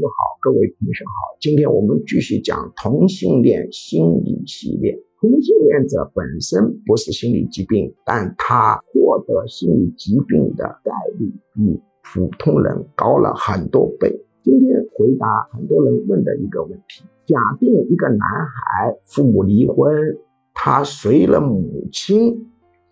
友好，各位同学好，今天我们继续讲同性恋心理系列。同性恋者本身不是心理疾病，但他获得心理疾病的概率比普通人高了很多倍。今天回答很多人问的一个问题：假定一个男孩父母离婚，他随了母亲，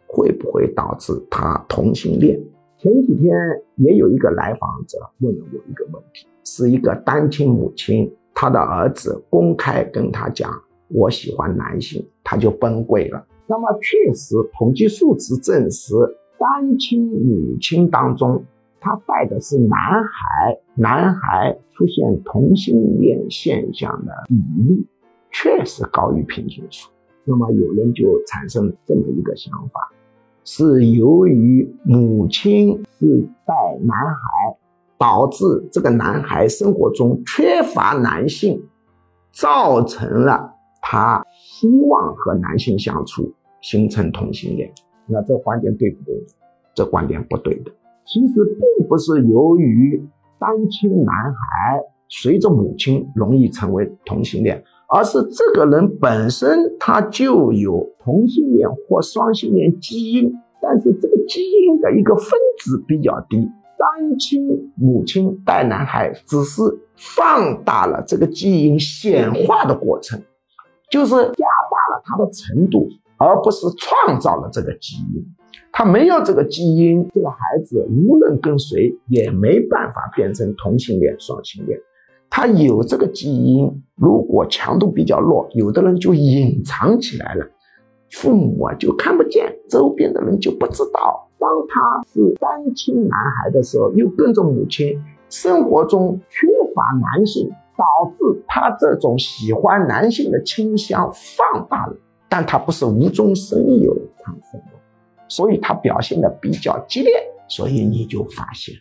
会不会导致他同性恋？前几天也有一个来访者问了我一个问题，是一个单亲母亲，她的儿子公开跟她讲我喜欢男性，她就崩溃了。那么确实，统计数字证实，单亲母亲当中，她带的是男孩，男孩出现同性恋现象的比例确实高于平均数。那么有人就产生这么一个想法。是由于母亲是带男孩，导致这个男孩生活中缺乏男性，造成了他希望和男性相处，形成同性恋。那这观点对不对？这观点不对的。其实并不是由于单亲男孩随着母亲容易成为同性恋。而是这个人本身他就有同性恋或双性恋基因，但是这个基因的一个分子比较低。单亲母亲带男孩只是放大了这个基因显化的过程，就是加大了它的程度，而不是创造了这个基因。他没有这个基因，这个孩子无论跟谁也没办法变成同性恋、双性恋。他有这个基因，如果强度比较弱，有的人就隐藏起来了，父母啊就看不见，周边的人就不知道。当他是单亲男孩的时候，又跟着母亲，生活中缺乏男性，导致他这种喜欢男性的倾向放大了。但他不是无中生有产生的，所以他表现的比较激烈，所以你就发现。